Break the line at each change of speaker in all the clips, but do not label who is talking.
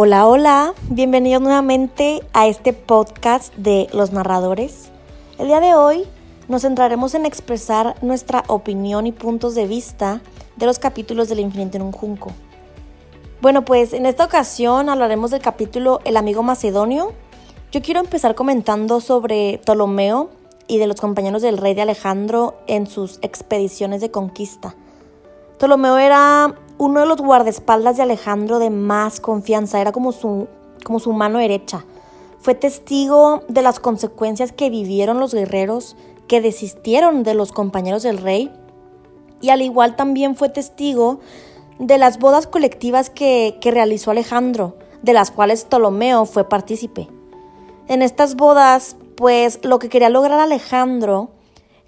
Hola, hola, bienvenidos nuevamente a este podcast de los narradores. El día de hoy nos centraremos en expresar nuestra opinión y puntos de vista de los capítulos del infinito en un junco. Bueno, pues en esta ocasión hablaremos del capítulo El amigo macedonio. Yo quiero empezar comentando sobre Ptolomeo y de los compañeros del rey de Alejandro en sus expediciones de conquista. Ptolomeo era uno de los guardaespaldas de Alejandro de más confianza, era como su, como su mano derecha. Fue testigo de las consecuencias que vivieron los guerreros que desistieron de los compañeros del rey y al igual también fue testigo de las bodas colectivas que, que realizó Alejandro, de las cuales Ptolomeo fue partícipe. En estas bodas, pues lo que quería lograr Alejandro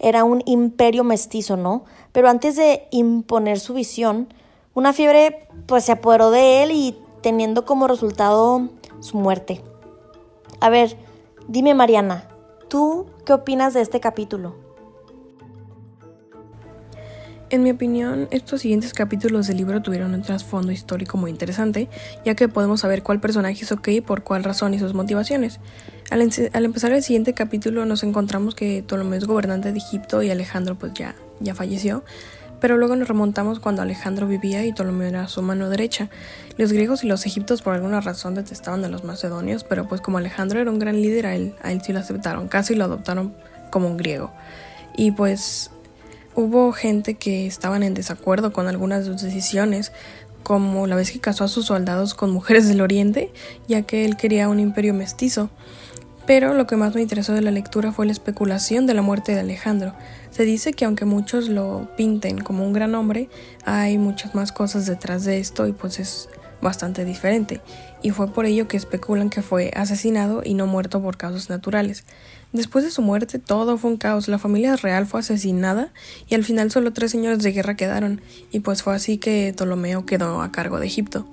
era un imperio mestizo, ¿no? Pero antes de imponer su visión, una fiebre pues se apoderó de él y teniendo como resultado su muerte. A ver, dime Mariana, ¿tú qué opinas de este capítulo?
En mi opinión, estos siguientes capítulos del libro tuvieron un trasfondo histórico muy interesante, ya que podemos saber cuál personaje qué y por cuál razón y sus motivaciones. Al, empezar el siguiente capítulo nos encontramos que Ptolomeo es gobernante de Egipto y Alejandro pues ya, ya falleció, pero luego nos remontamos cuando Alejandro vivía y Ptolomeo era su mano derecha. Los griegos y los egiptos por alguna razón detestaban a los macedonios, pero pues como Alejandro era un gran líder, a él, él sí lo aceptaron, casi lo adoptaron como un griego. Y pues hubo gente que estaban en desacuerdo con algunas de sus decisiones, como la vez que casó a sus soldados con mujeres del oriente, ya que él quería un imperio mestizo. Pero lo que más me interesó de la lectura fue la especulación de la muerte de Alejandro. Se dice que aunque muchos lo pinten como un gran hombre, hay muchas más cosas detrás de esto y pues es bastante diferente. Y fue por ello que especulan que fue asesinado y no muerto por causas naturales. Después de su muerte todo fue un caos, la familia real fue asesinada y al final solo tres señores de guerra quedaron, y pues fue así que Ptolomeo quedó a cargo de Egipto.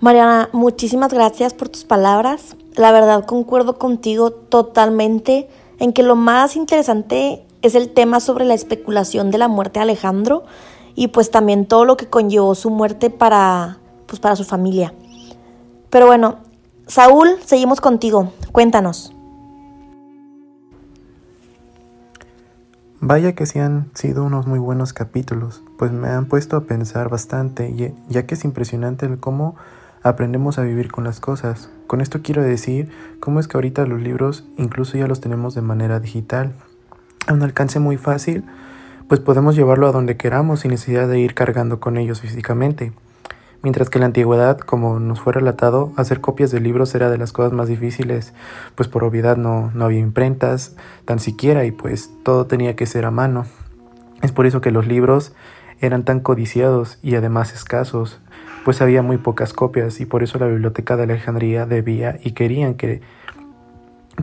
Mariana, muchísimas gracias por tus palabras. La verdad concuerdo contigo totalmente en que lo más interesante es el tema sobre la especulación de la muerte de Alejandro y pues también todo lo que conllevó su muerte para pues para su familia. Pero bueno, Saúl, seguimos contigo. Cuéntanos.
Vaya que sí han sido unos muy buenos capítulos, pues me han puesto a pensar bastante, ya que es impresionante el cómo aprendemos a vivir con las cosas. Con esto quiero decir cómo es que ahorita los libros incluso ya los tenemos de manera digital. A un alcance muy fácil, pues podemos llevarlo a donde queramos sin necesidad de ir cargando con ellos físicamente. Mientras que en la antigüedad, como nos fue relatado, hacer copias de libros era de las cosas más difíciles, pues por obviedad no, no había imprentas, tan siquiera, y pues todo tenía que ser a mano. Es por eso que los libros eran tan codiciados y además escasos, pues había muy pocas copias y por eso la biblioteca de Alejandría debía y querían que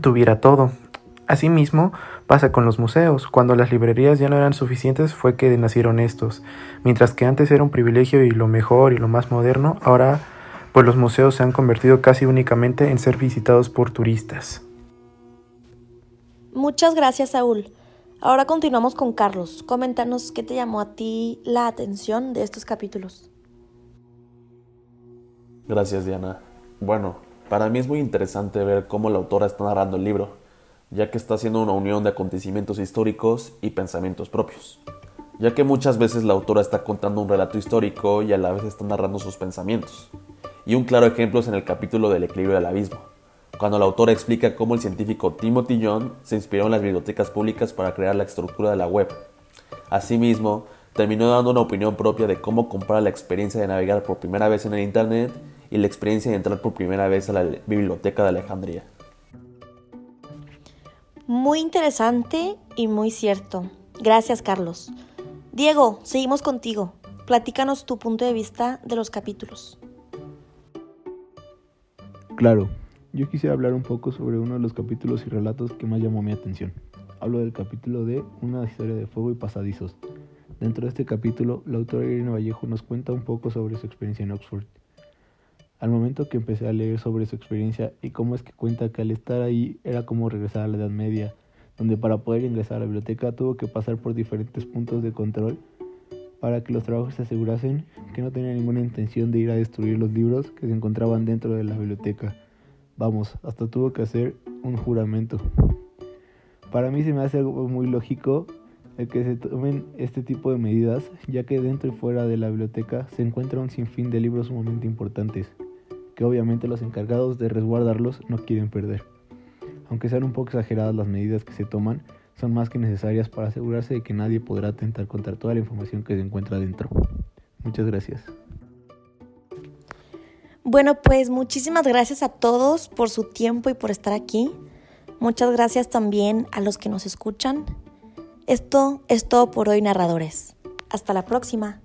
tuviera todo. Asimismo, pasa con los museos. Cuando las librerías ya no eran suficientes fue que nacieron estos. Mientras que antes era un privilegio y lo mejor y lo más moderno, ahora pues los museos se han convertido casi únicamente en ser visitados por turistas.
Muchas gracias, Saúl. Ahora continuamos con Carlos. Coméntanos qué te llamó a ti la atención de estos capítulos.
Gracias, Diana. Bueno, para mí es muy interesante ver cómo la autora está narrando el libro, ya que está haciendo una unión de acontecimientos históricos y pensamientos propios, ya que muchas veces la autora está contando un relato histórico y a la vez está narrando sus pensamientos. Y un claro ejemplo es en el capítulo del equilibrio del abismo, cuando la autora explica cómo el científico Timothy Young se inspiró en las bibliotecas públicas para crear la estructura de la web. Asimismo, terminó dando una opinión propia de cómo compara la experiencia de navegar por primera vez en el Internet y la experiencia de entrar por primera vez a la biblioteca de Alejandría.
Muy interesante y muy cierto. Gracias, Carlos. Diego, seguimos contigo. Platícanos tu punto de vista de los capítulos.
Claro, yo quisiera hablar un poco sobre uno de los capítulos y relatos que más llamó mi atención. Hablo del capítulo de Una historia de fuego y pasadizos. Dentro de este capítulo, la autora Irene Vallejo nos cuenta un poco sobre su experiencia en Oxford al momento que empecé a leer sobre su experiencia y cómo es que cuenta que al estar ahí era como regresar a la Edad Media, donde para poder ingresar a la biblioteca tuvo que pasar por diferentes puntos de control para que los trabajadores se asegurasen que no tenían ninguna intención de ir a destruir los libros que se encontraban dentro de la biblioteca. Vamos, hasta tuvo que hacer un juramento. Para mí se me hace algo muy lógico el que se tomen este tipo de medidas, ya que dentro y fuera de la biblioteca se encuentra un sinfín de libros sumamente importantes, que obviamente los encargados de resguardarlos no quieren perder. Aunque sean un poco exageradas las medidas que se toman, son más que necesarias para asegurarse de que nadie podrá atentar contra toda la información que se encuentra dentro. Muchas gracias.
Bueno, pues muchísimas gracias a todos por su tiempo y por estar aquí. Muchas gracias también a los que nos escuchan. Esto es todo por hoy, narradores. Hasta la próxima.